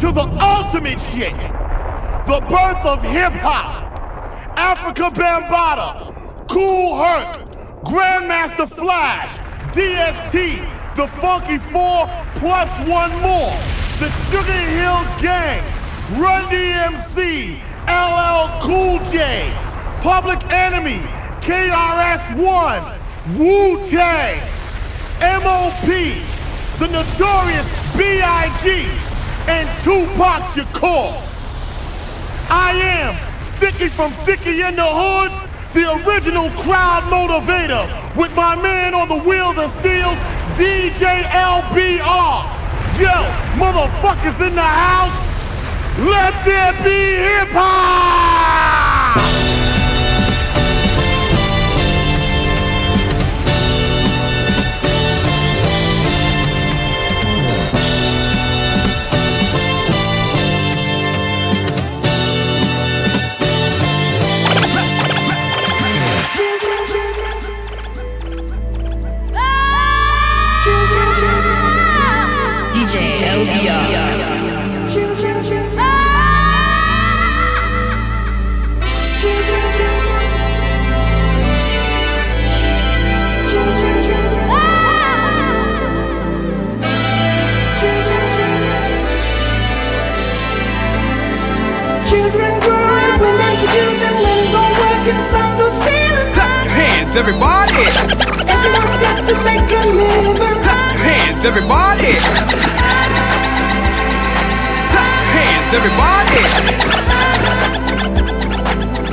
to the ultimate shit. The birth of hip hop. Africa Bambaataa, Cool Herc, Grandmaster Flash, DST, the Funky Four, plus one more. The Sugar Hill Gang, Run DMC, LL Cool J, Public Enemy, KRS-One, Wu-Tang, MOP, the Notorious B.I.G., and Tupac Shakur. I am Sticky from Sticky in the Hoods, the original crowd motivator, with my man on the wheels and steel, DJ LBR. Yo, motherfuckers in the house, let there be hip hop! Some go stealing. Clap your hands, everybody. Everyone's got to make a living. Clap your hands, everybody. Clap your hands, everybody.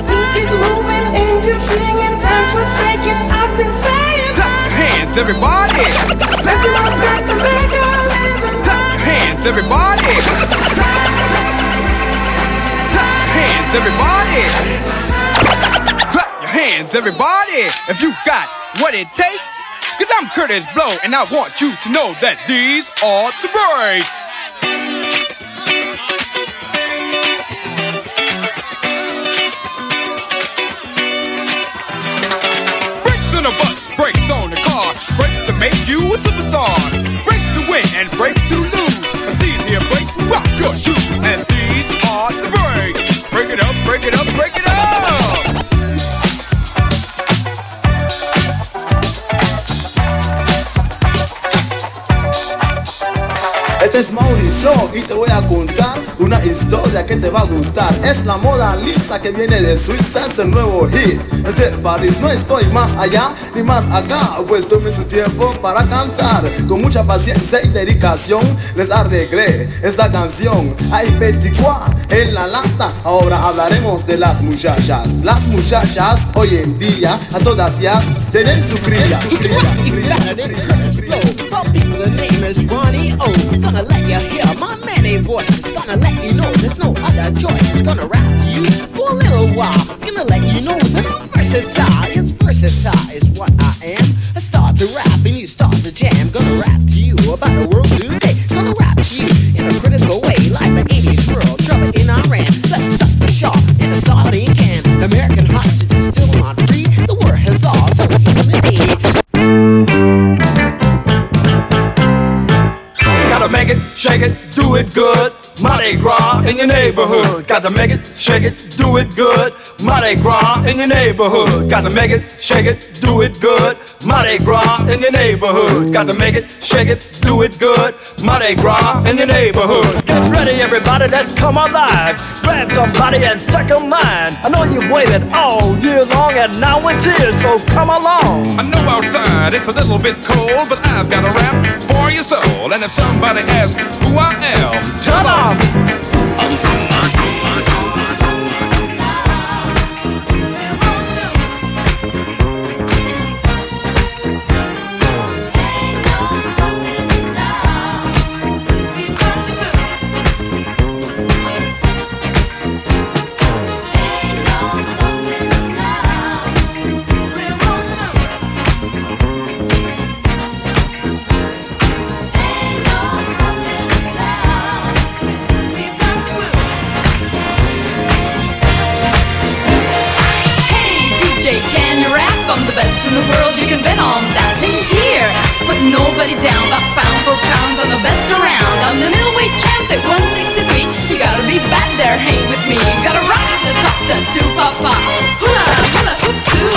Things keep moving, angels singing, time's forsaken. I've been saying. Clap your hands, everybody. Everyone's got to make a living. Clap your hands, everybody. Clap your hands, everybody. Hands, everybody. If you got what it takes. Cause I'm Curtis Blow, and I want you to know that these are the breaks. Brakes on a bus, brakes on a car, brakes to make you a superstar, brakes to win and brakes to lose. And these here brakes rock your shoes, and these are the brakes. Break it up, break it up, break it up. Es Mauricio y te voy a contar una historia que te va a gustar. Es la moda lisa que viene de Suiza, es el nuevo hit de París. No estoy más allá ni más acá, pues tomé su tiempo para cantar. Con mucha paciencia y dedicación les arreglé esta canción. Hay 24 en la lata, ahora hablaremos de las muchachas. Las muchachas hoy en día a todas ya tienen su cría. Su cría, su cría, su cría, is Ronnie O. Gonna let you hear my manly voice. Gonna let you know there's no other choice. It's gonna rap to you for a little while. Gonna let you know that I'm versatile. It's versatile is what I am. I start to rap and you start to jam. Gonna rap to you about the world today. Gonna rap to you in a critical way, like the 80s world. Trouble in Iran. Let's stop the Shah in a sardine can. American hostages still not free. In your neighborhood. Gotta make it, shake it, do it good. Mardi Gras in your neighborhood. Gotta make it, shake it, do it good. Mardi Gras in your neighborhood. Gotta make it, shake it, do it good. Mardi Gras in your neighborhood. Get ready, everybody, let's come alive. Grab somebody and second mine. I know you've waited all year long, and now it's here, so come along. I know outside it's a little bit cold, but I've got a rap for your soul. And if somebody asks who I am, Come on. The world. You can bet on that. Nobody down, but pound for pounds, I'm the best around. I'm the middleweight champ at 163. You gotta be bad there, hang with me. You Gotta rock to the top, the two papa. Hula, hula, hoop, too.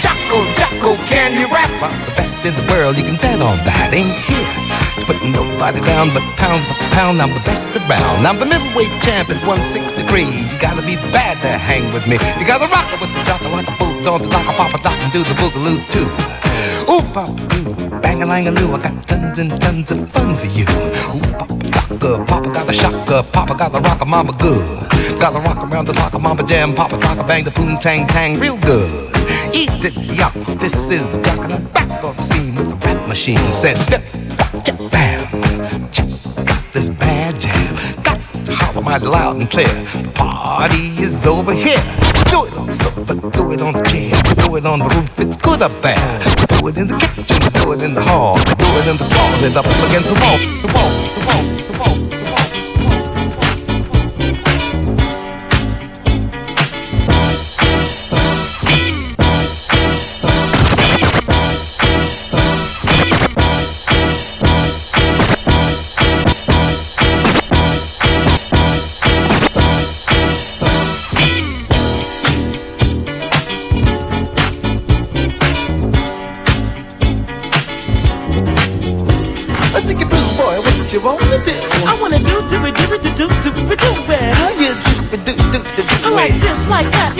Jocko, Jocko, can you rap? I'm the best in the world, you can bet on that. Ain't here to put nobody down, but pound for pound, I'm the best around. I'm the middleweight champ at 163. You gotta be bad to hang with me. You gotta rock it with the jocko like a boot on the dock, a papa dock, and do the boogaloo too. Ooh, papa doo, bang a lang a loo, I got tons and tons of fun for you. Ooh, papa docka, papa got the shocker, papa got the rocker, mama good. Got the rock around the locker, mama jam, papa docka, bang the boom tang tang real good. Eat it, yuck, this is the jock, and I'm back on the scene with the rap machine. Said, bop, bam, check got this bad jam. Got to holler mighty loud and clear. The party is over here. Do it on the sofa, do it on the chair, do it on the roof, it's good up there. Do it in the kitchen, do it in the hall, do it in the closet, up against the wall, the wall, the wall.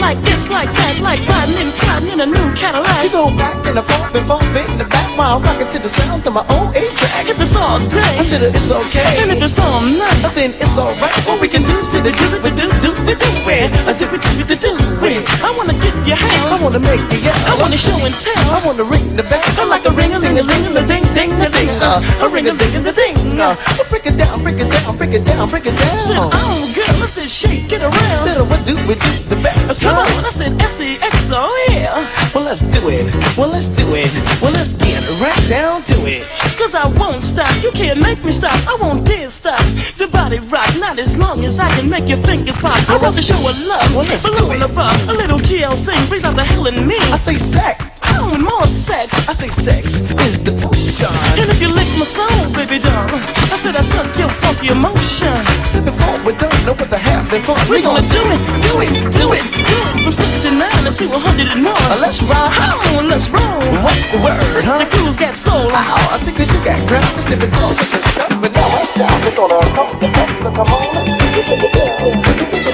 Like this, like that, like riding and sliding in a new Cadillac. You go back and forth and forth in the back while rocking to the sounds of my own A track. If it's all day, I said it's okay. and if it's all night, then it's alright. What we can do to the do it, do do it, do it, do it, do it, do it. I wanna get your I wanna make you yell. I wanna show and tell. I wanna ring the bell. I like a ring a ling a ling a ding ding a ding uh, a ring a ding a ding. Uh, break it down, break it down, break it down, break it down. Said, oh girl, I said shake it around. Said, what do we do the best? Come huh? on, I said S E X O yeah. Well, let's do it. Well, let's do it. Well, let's get right down to it. Cause I won't stop, you can't make me stop, I won't dare stop. The body rock, not as long as I can make your fingers pop. I want to show a love, Well, let's below do it. above. A little TLC brings out the hell in me. I say sex. Oh, and more sex. I say sex is the potion. And if you lick my soul, baby doll, I said I suck your funky emotion. Said before we don't know what the hell before We gonna do it, do it, do it, do it from 69 to 100 more. Uh, let's ride. Oh, and let's roll. What's the word, Said huh? the crews got soul. Ow, I see cause you got ground just if it don't with your stuff. But now I'm down, we're gonna come to the so come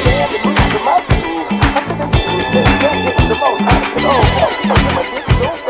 on. the most. I can.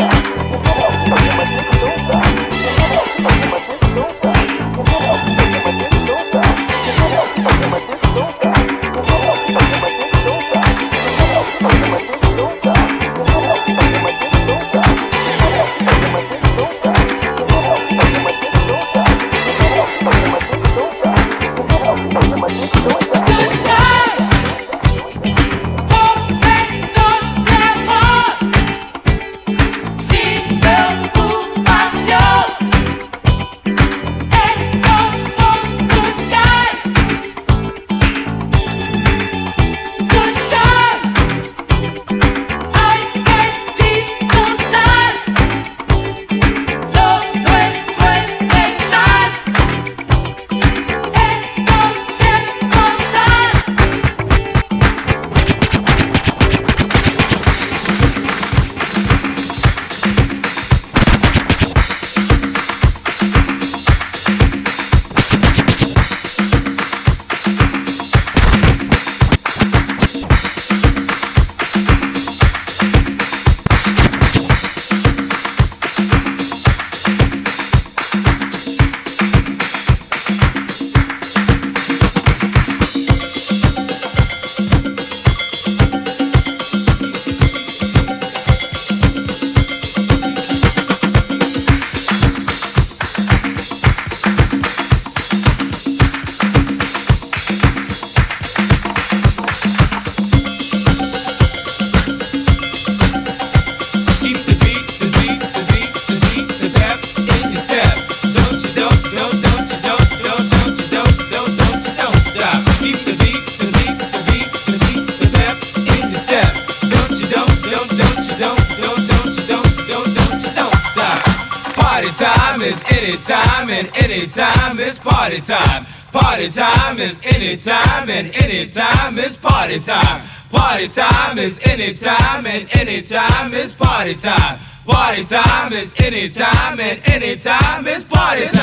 Anytime and anytime is party time. Party time is anytime and anytime is party time. Party time is anytime and anytime is party time.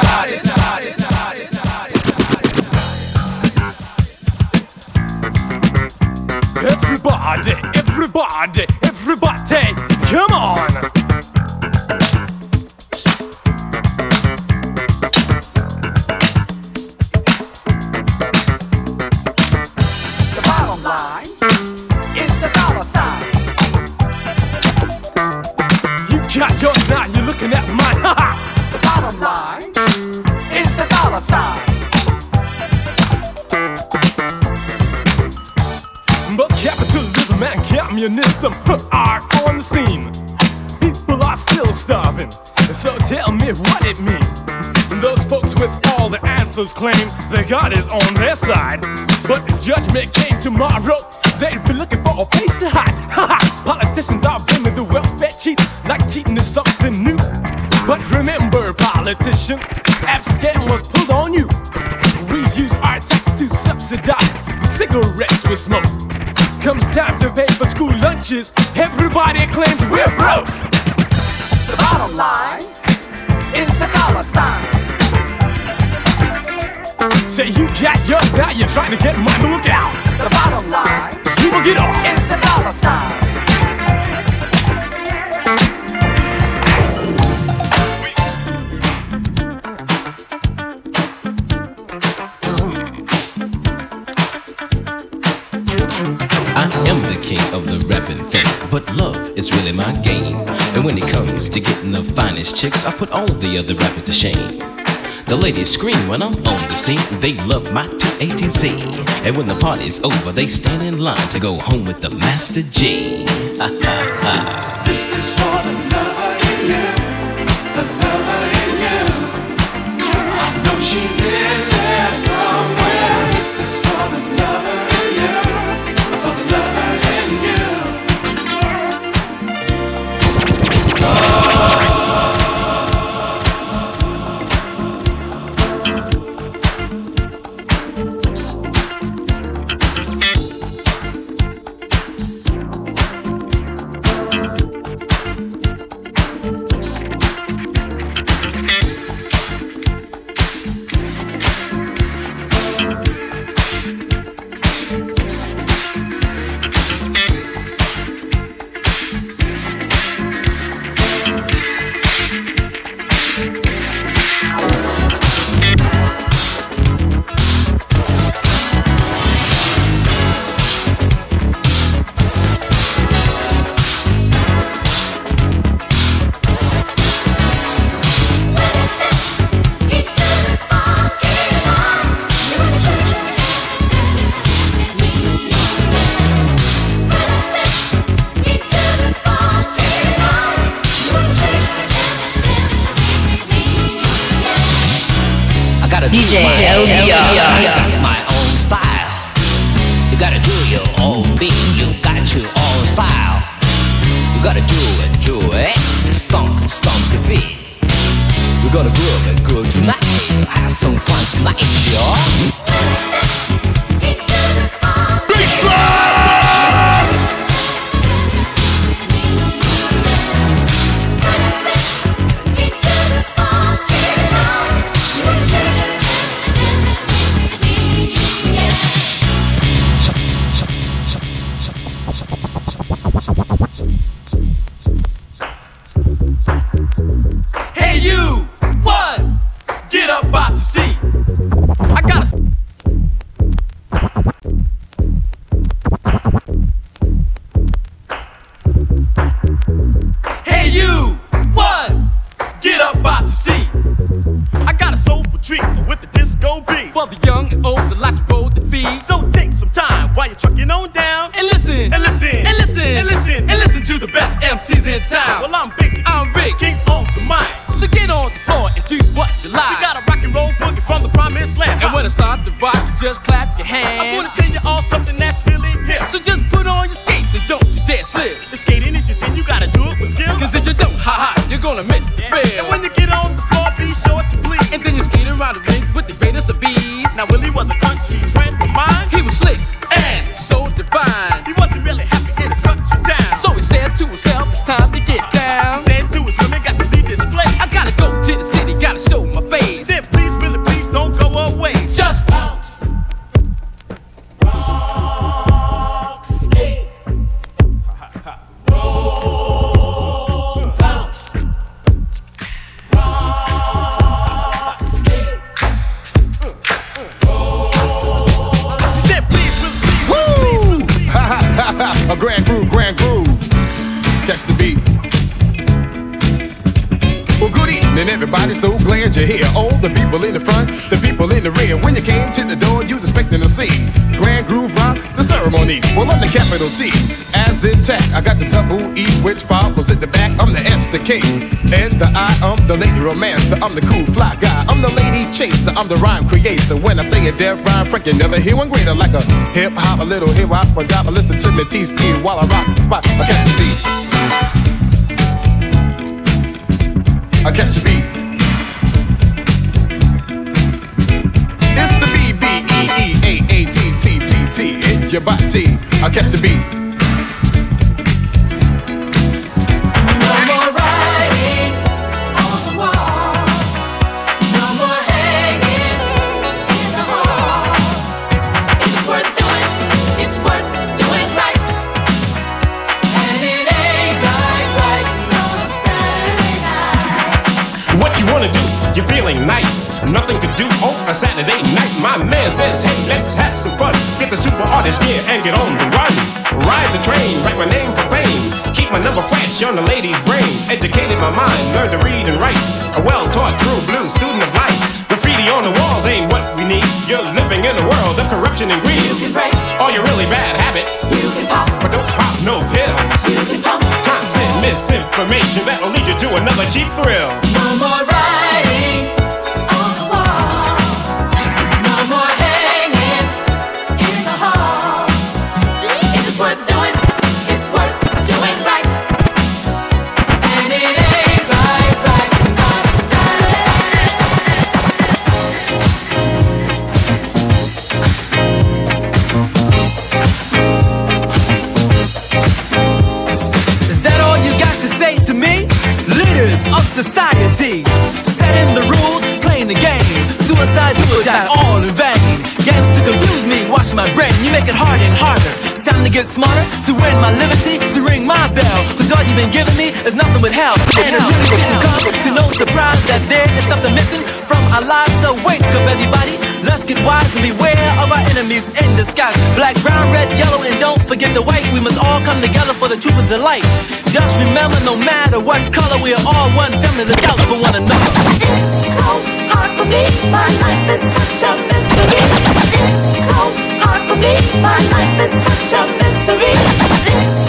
Politician, F scam was pulled on you. We use our tax to subsidize the cigarettes we smoke. Comes time to pay for school lunches, everybody claims we're broke. The bottom line is the dollar sign. Say you got now, you're trying to get mine, but look out. The bottom line People get off. is the dollar sign. But love is really my game. And when it comes to getting the finest chicks, I put all the other rappers to shame. The ladies scream when I'm on the scene, they love my T A T Z. And when the party's over, they stand in line to go home with the Master G. This is for the lover in you, the lover in you. I know she's in there somewhere. This is for the lover DJ my LBR. I got my own style. You gotta do your own beat. You got your own style. You gotta do it, do it. Stomp, stomp your feet. We're gonna groove and groove tonight. Have some fun tonight, y'all. Then you skate around the ring with the greatest of ease. Now Willie was a country friend of mine. He was slick capital T, as intact. I got the double E, which follows at the back. I'm the S, the K, and the I. I'm the lady romancer. I'm the cool fly guy. I'm the lady chaser. I'm the rhyme creator. When I say a deaf rhyme, Frank, you never hear one greater. Like a hip hop, a little hip hop, a drop. Listen to me, T-ski while I rock the spot. I catch the beat. Your body. I catch the beat. Artist gear and get on the run. Ride the train, write my name for fame. Keep my number fresh on the lady's brain. Educated my mind, learn to read and write. A well-taught, true blue student of life. Graffiti on the walls ain't what we need. You're living in a world of corruption and greed. You can break All your really bad habits. You can pop, but don't pop no pills. You can pump constant misinformation that'll lead you to another cheap thrill. No more get smarter, to win my liberty, to ring my bell. Cause all you've been giving me is nothing but hell. And it really shouldn't come to no surprise that there is something missing from our lives. So wake up, everybody. Let's get wise and beware of our enemies in disguise. Black, brown, red, yellow, and don't forget the white. We must all come together for the truth of the light. Just remember, no matter what color, we are all one family. Look out for one another. It's so hard for me. My life is such a mystery. It's so hard for me. My life is such a It's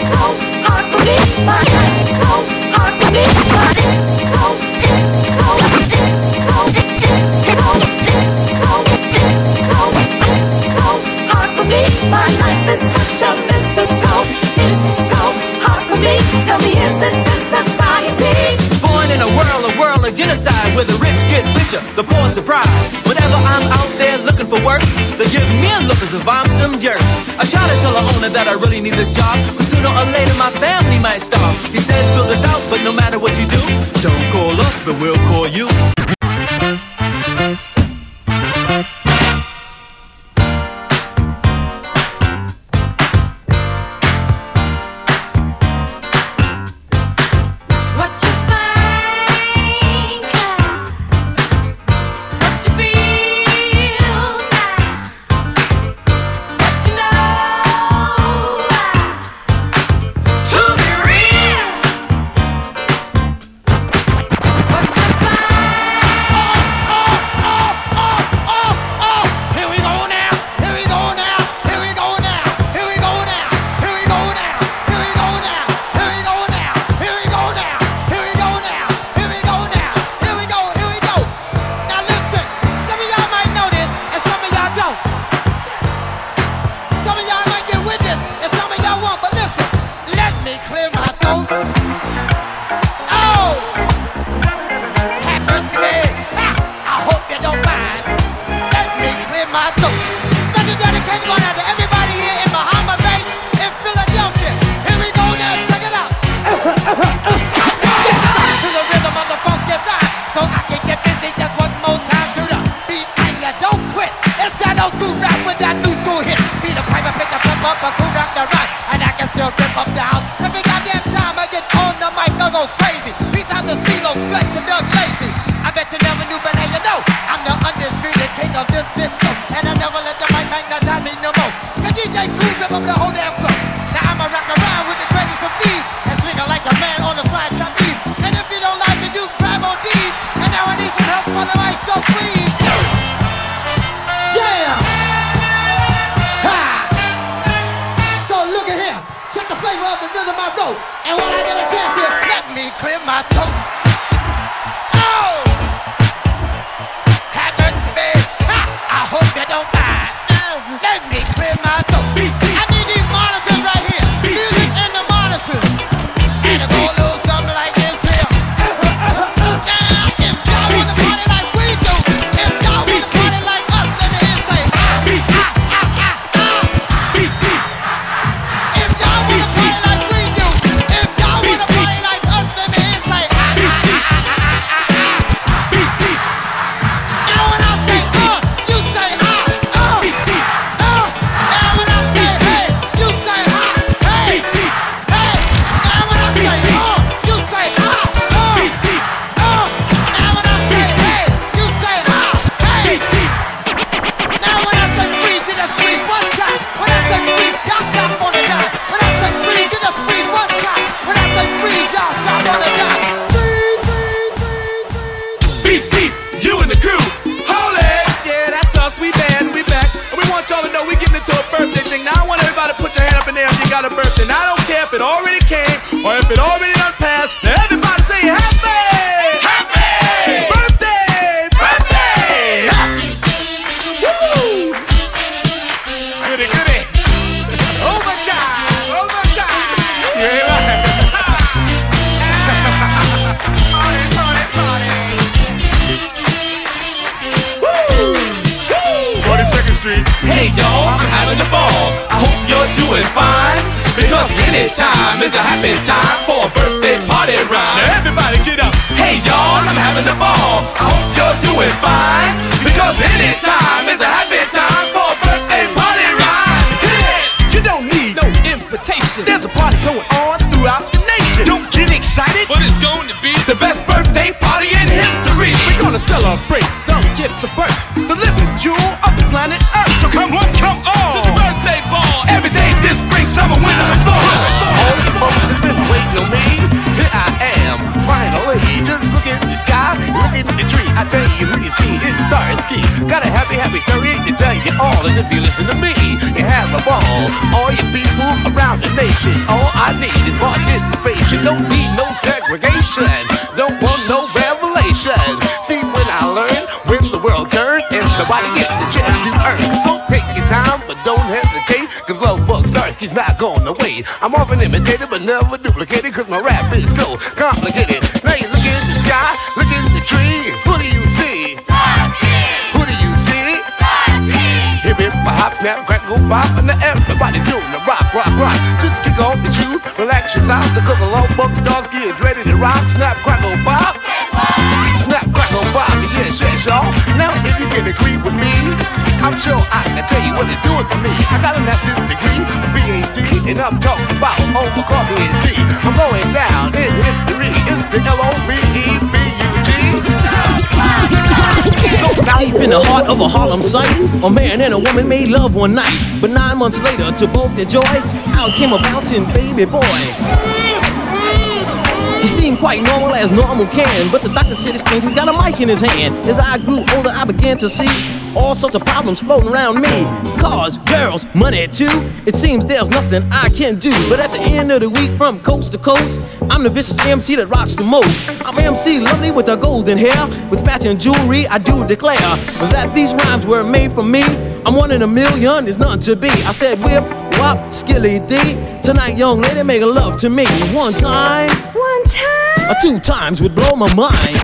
so hard for me. Is so hard for me. So it's so it's so it's so it's so it's so it's so hard for me. My life is such a mystery. So it's so hard for me. Tell me, isn't this society? Born in a world, a world of genocide where the rich get richer, the poor surprise. Whenever I'm out there looking for work, they give me a look as if I'm some jerk. I the owner that I really need this job, cause sooner or later my family might starve. He says fill this out, but no matter what you do, don't call us, but we'll call you. Street. Hey y'all, I'm having a ball. I hope you're doing fine. Because anytime is a happy time for a birthday party rhyme. Now everybody get up. Hey y'all, I'm having a ball. I hope you're doing fine. Because anytime is a happy time for a birthday party rhyme. You don't need no invitation. There's a party going on throughout the nation. Don't get excited, but it's going to be The best birthday party in history. We're gonna celebrate the gift of birth, the living jewel you who you see, it's Starsky. Got a happy, happy story to tell you all. And if you listen to me, you have a ball. All you people around the nation, all I need is participation. Don't need no segregation. Don't want no revelation. See when I learn, when the world turns, nobody gets a chance to earn. So take your time, but don't hesitate. Cause love bug Starsky's not going away. I'm often imitated, but never duplicated. Cause my rap is so complicated. Now you look in the sky, snap, crackle, pop, and everybody's doing the rock, rock, rock. Just kick off your shoes, relax your socks, because the low bug Starsky is ready to rock. Snap, crackle, pop. Snap, crackle, pop, yes, yes, y'all. Now if you can agree with me, I'm sure I can tell you what it's doing for me. I got a master's degree, a PhD, and I'm talking about over coffee and tea. I'm going down in history. It's the L-O-V-E-B-U-G. Deep in the heart of a Harlem site, a man and a woman made love one night. But nine months later, to both their joy, out came a bouncing baby boy. He seemed quite normal as normal can, but the doctor said it's strange. He's got a mic in his hand. As I grew older, I began to see all sorts of problems floating around me. Cars, girls, money too. It seems there's nothing I can do. But at the end of the week, from coast to coast, I'm the vicious MC that rocks the most. I'm MC lovely with her golden hair, with matching jewelry. I do declare that these rhymes were made for me. I'm one in a million, there's nothing to be. I said whip, wop, skilly D. Tonight, young lady, make love to me. One time, one time, or two times would blow my mind.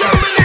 Germany.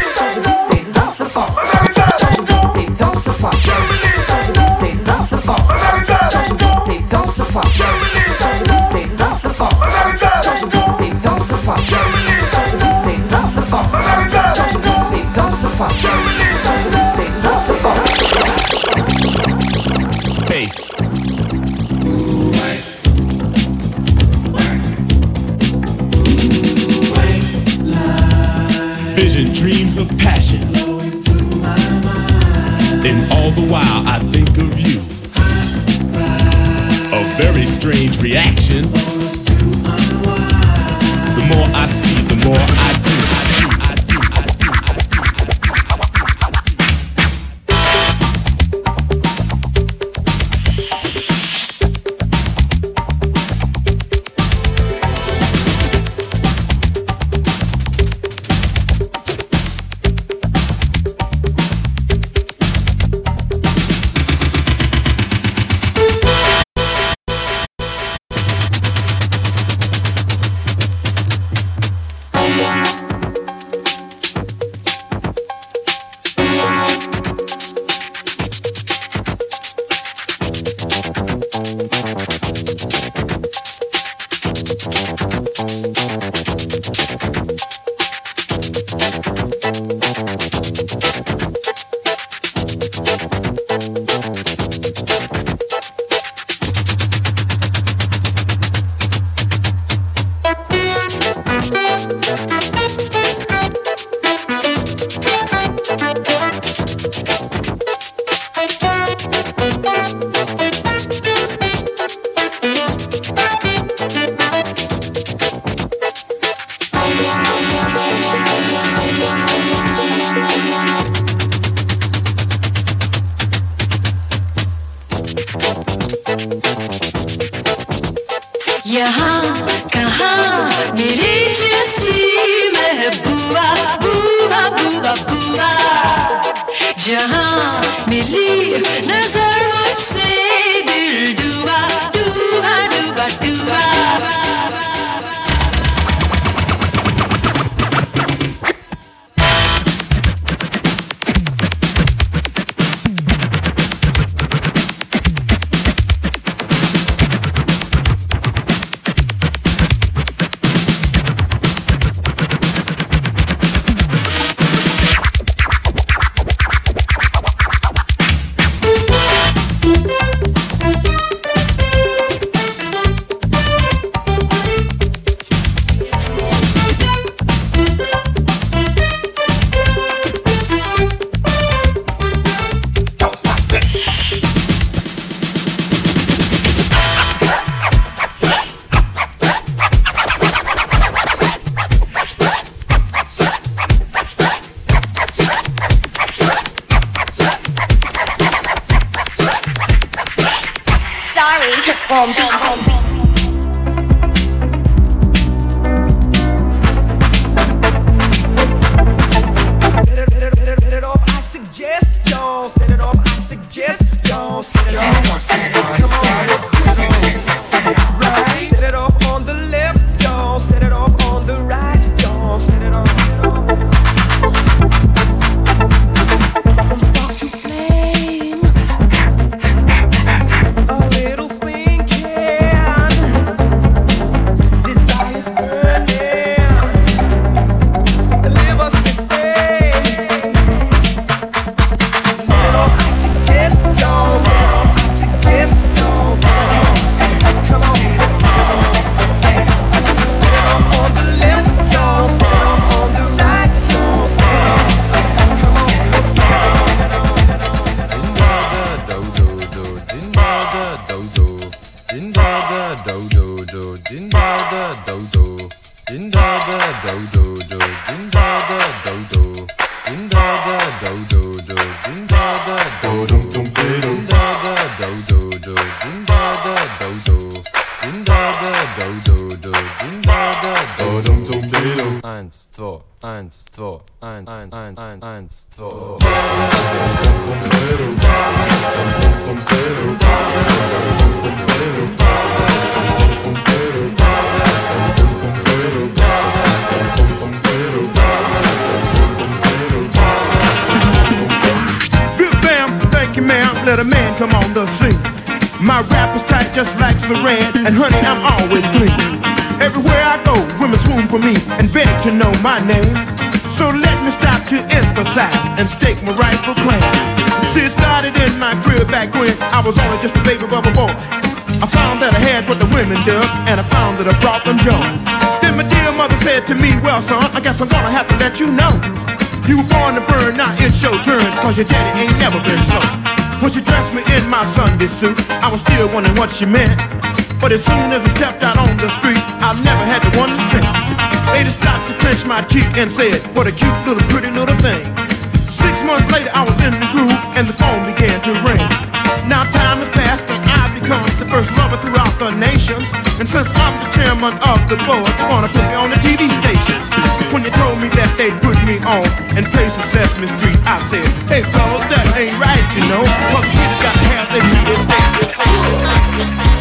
To me, Well, son, I guess I'm gonna have to let you know. You were born to burn, now it's your turn, cause your daddy ain't never been slow. When she dressed me in my Sunday suit, I was still wondering what she meant. But as soon as we stepped out on the street, I've never had to wonder since. Lady stopped to pinch my cheek and said, What a cute little pretty little thing. Six months later, I was in the groove and the phone began to ring. Now time has passed and I've become the first lover throughout the nations. And since I'm the chairman of the board, wanna put me on the TV stations. When you told me that they'd put me on and place of Sesame Street, I said, Hey fellas, that ain't right, you know. Cause kids gotta have their TV stations.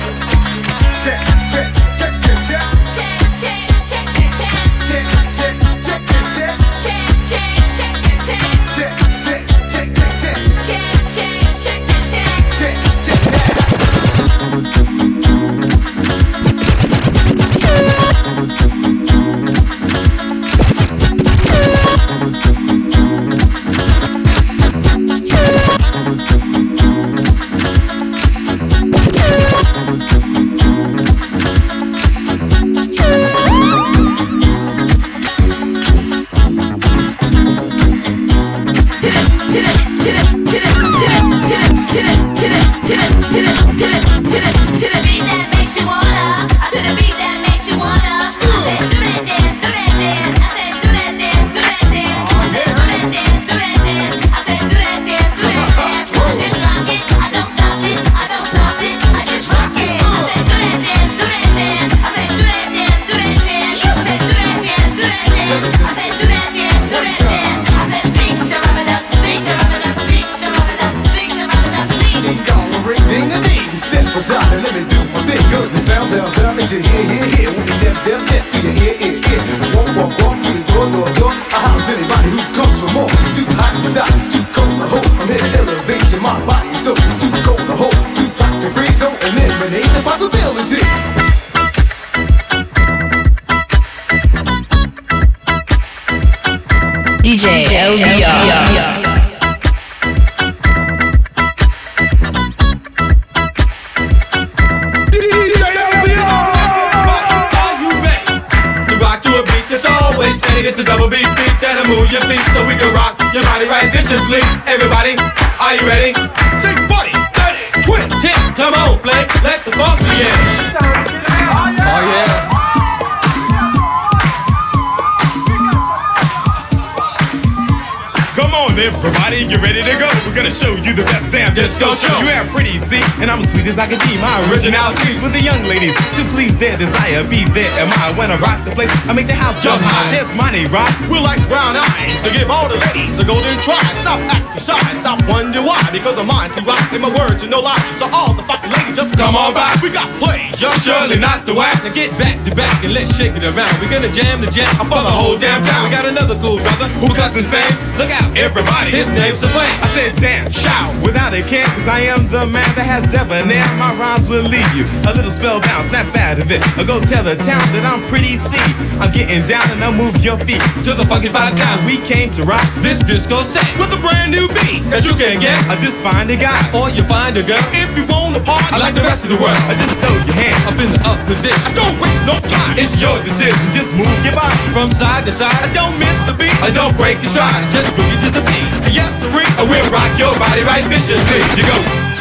DJ LBR. Are you ready to rock to a beat that's always steady? It's a double beat beat that'll move your feet so we can rock your body right viciously. Everybody, are you ready? Sing 40, 30, 20, 10. Come on, Flake, let the funk begin. Oh yeah. Come on, everybody, get ready to go. We're gonna show you the best damn disco show. You have pretty, see, and I'm as sweet as I can be. My originalities with the young ladies to please their desire. Be there am I when I rock the place. I make the house jump high. My name, rock. We're like brown eyes to give all the ladies a golden try. Stop acting shy, stop wonder why. Because I'm mine to rock and my word to no lie. So all the foxy ladies just come on by. We got pleasure, surely not the whack. Now get back to back and let's shake it around. We're gonna jam the jam for the whole damn town. We got another cool brother Who cuts insane? Look out, Everybody, his name's a flame. I said dance, shout without a care, cause I am the man that has debonair. My rhymes will leave you a little spellbound, snap out of it. Or go tell the town that I'm pretty see. I'm getting down and I'll move your feet To the fucking fine sound. We came to rock This disco set with a brand new beat that you can get, I just find a guy. or you find a girl. If you want a party I like the rest of the world. I just throw your hand Up in the up position. I Don't waste no time. It's your decision. Just move your body. From side to side. I don't miss a beat. I don't break your stride. Just boogie to the beat. Yes, the ring. I will rock your body right viciously. You go.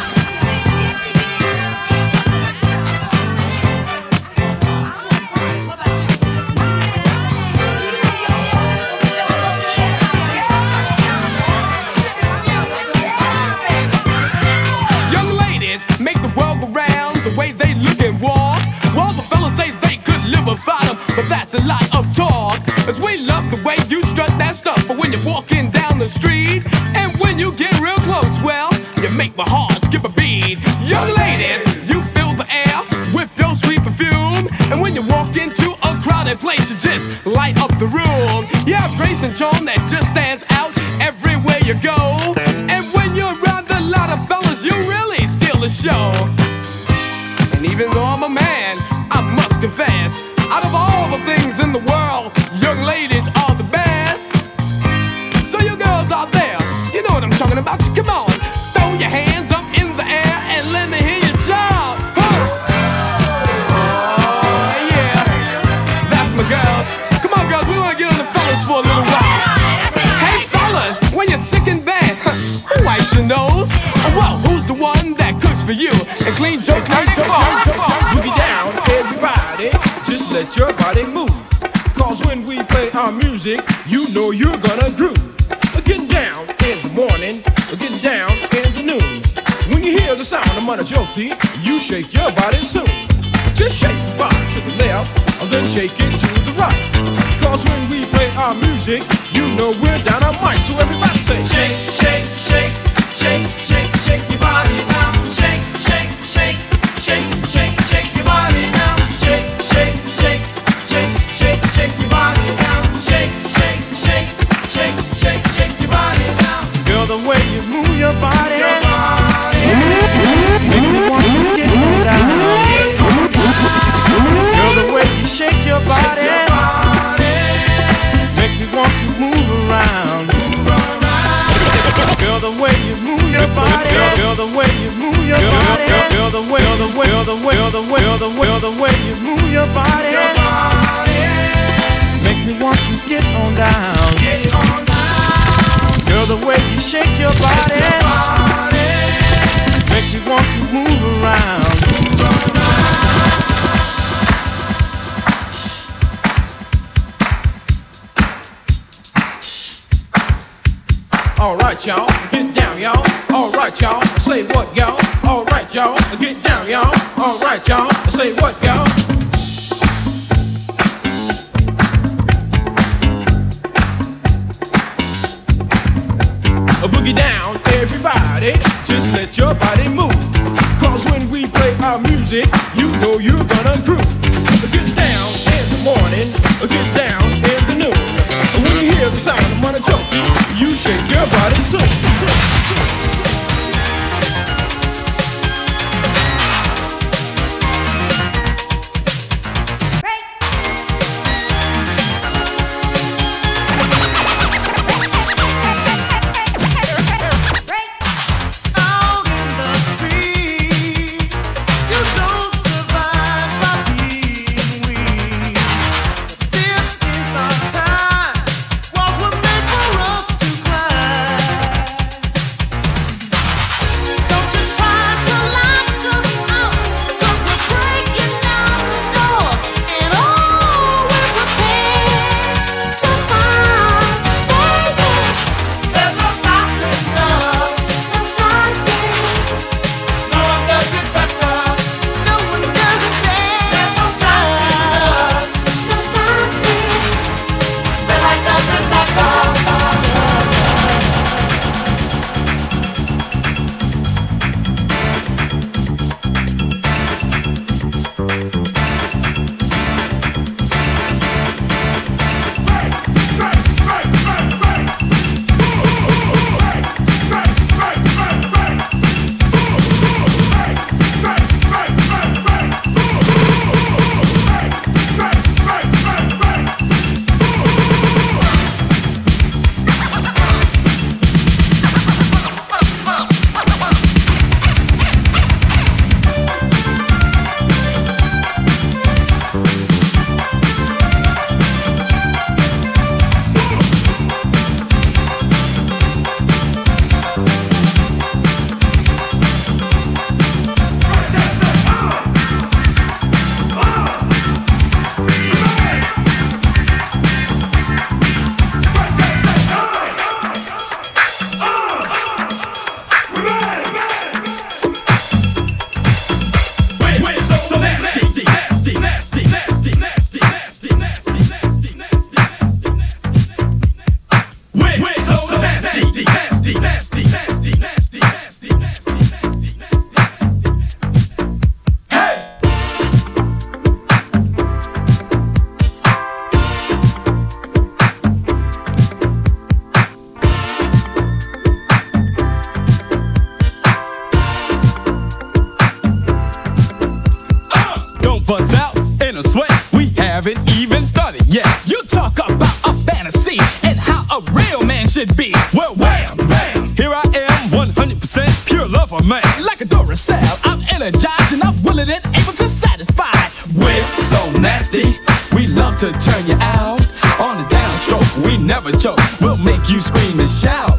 The street, you move your body, make me want to get down. Girl, the way you shake your body, make me want to move around. Girl, the way you move your body, girl, the way you move your body, girl, the way, the way, the way, the way, the way, the way you move your body, makes me want to get on down. Girl, the way you shake your body, makes me want to move around. Alright, y'all, get down, y'all. Alright, y'all, say what, y'all. Alright, y'all, get down, y'all. Alright, y'all, say what, y'all. Boogie down, everybody. Just let your body move. Cause when we play our music, you know you're gonna groove. Get down in the morning, get down in the noon. When you hear the sound of choking, you shake your body soon. haven't even started yet. You talk about a fantasy and how a real man should be. Well, wham, bam, here I am, 100% pure lover man. Like a Duracell, I'm energized and I'm willing and able to satisfy. We're so nasty, we love to turn you out. On the downstroke, we never joke. We'll make you scream and shout.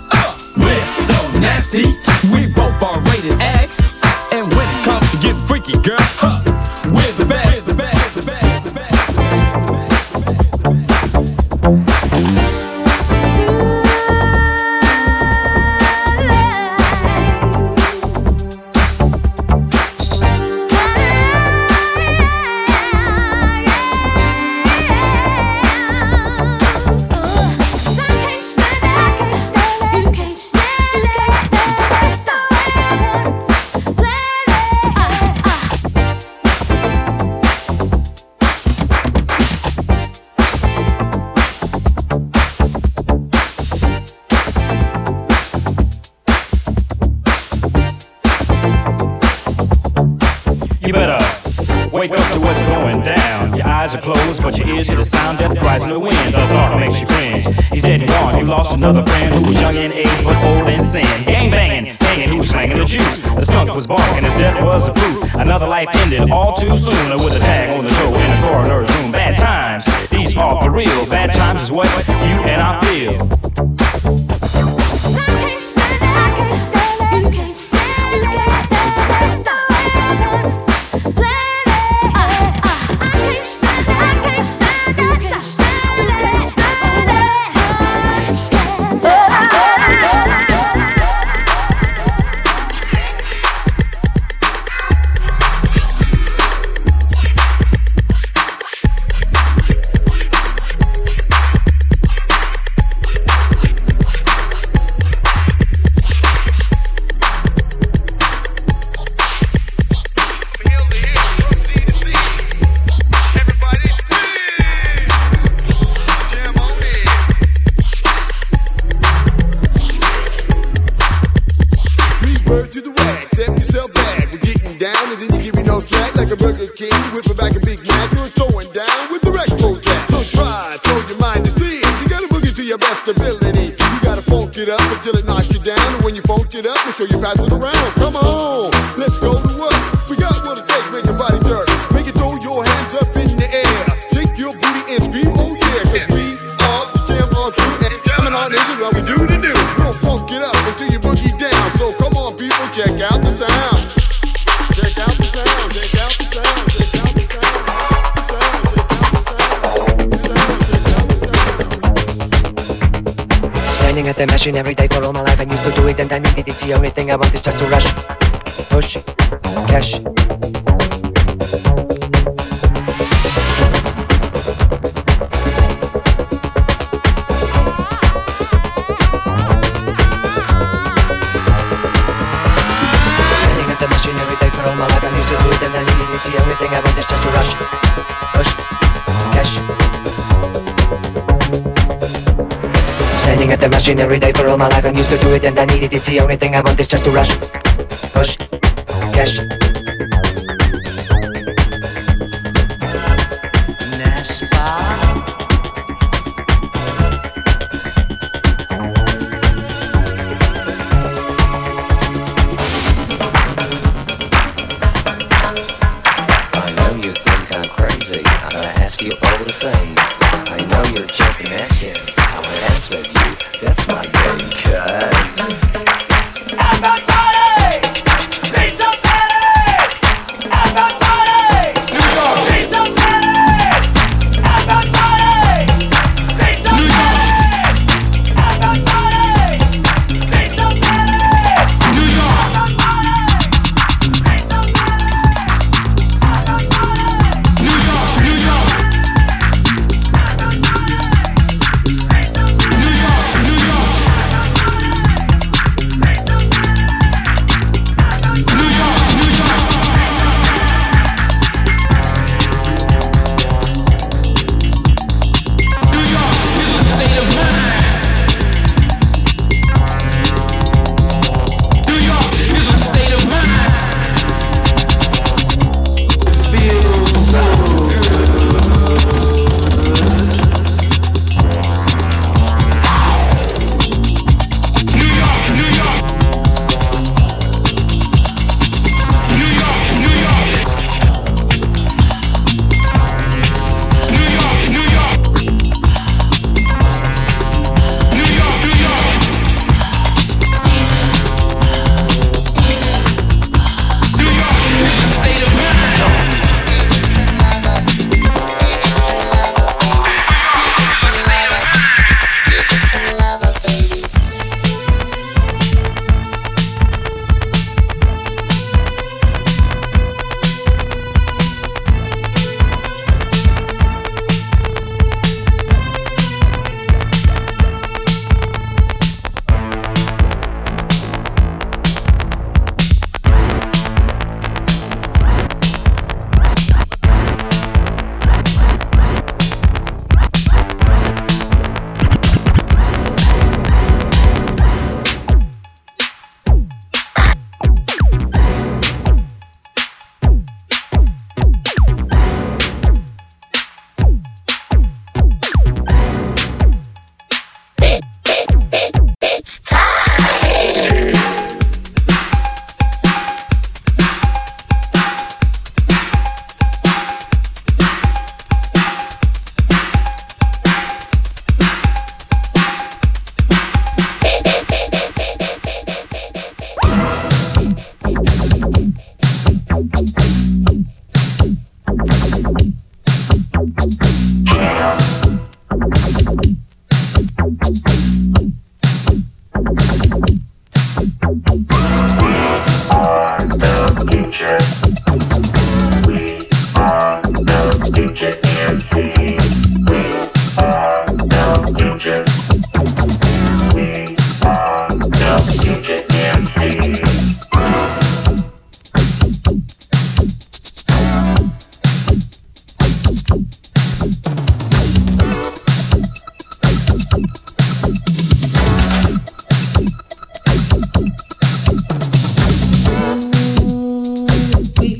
see, only thing I want is just to rush, push, cash.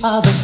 We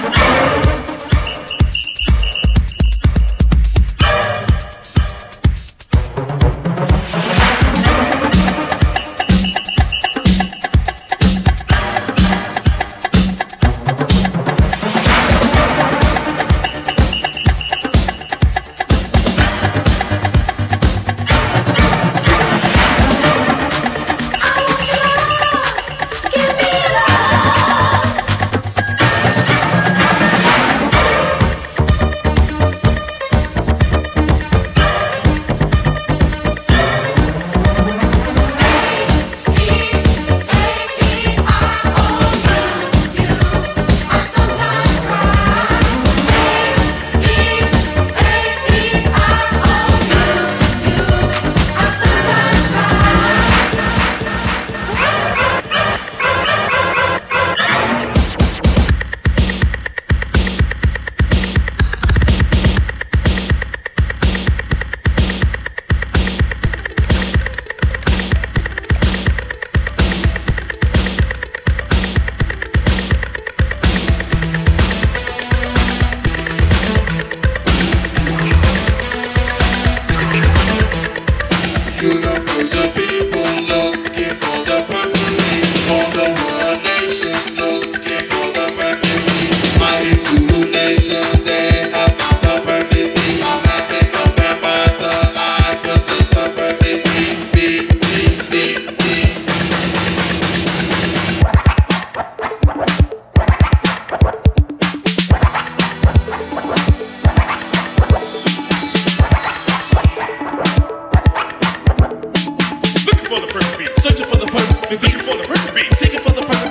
Searching for the perfect beat, for the perfect beat, seeking for the perfect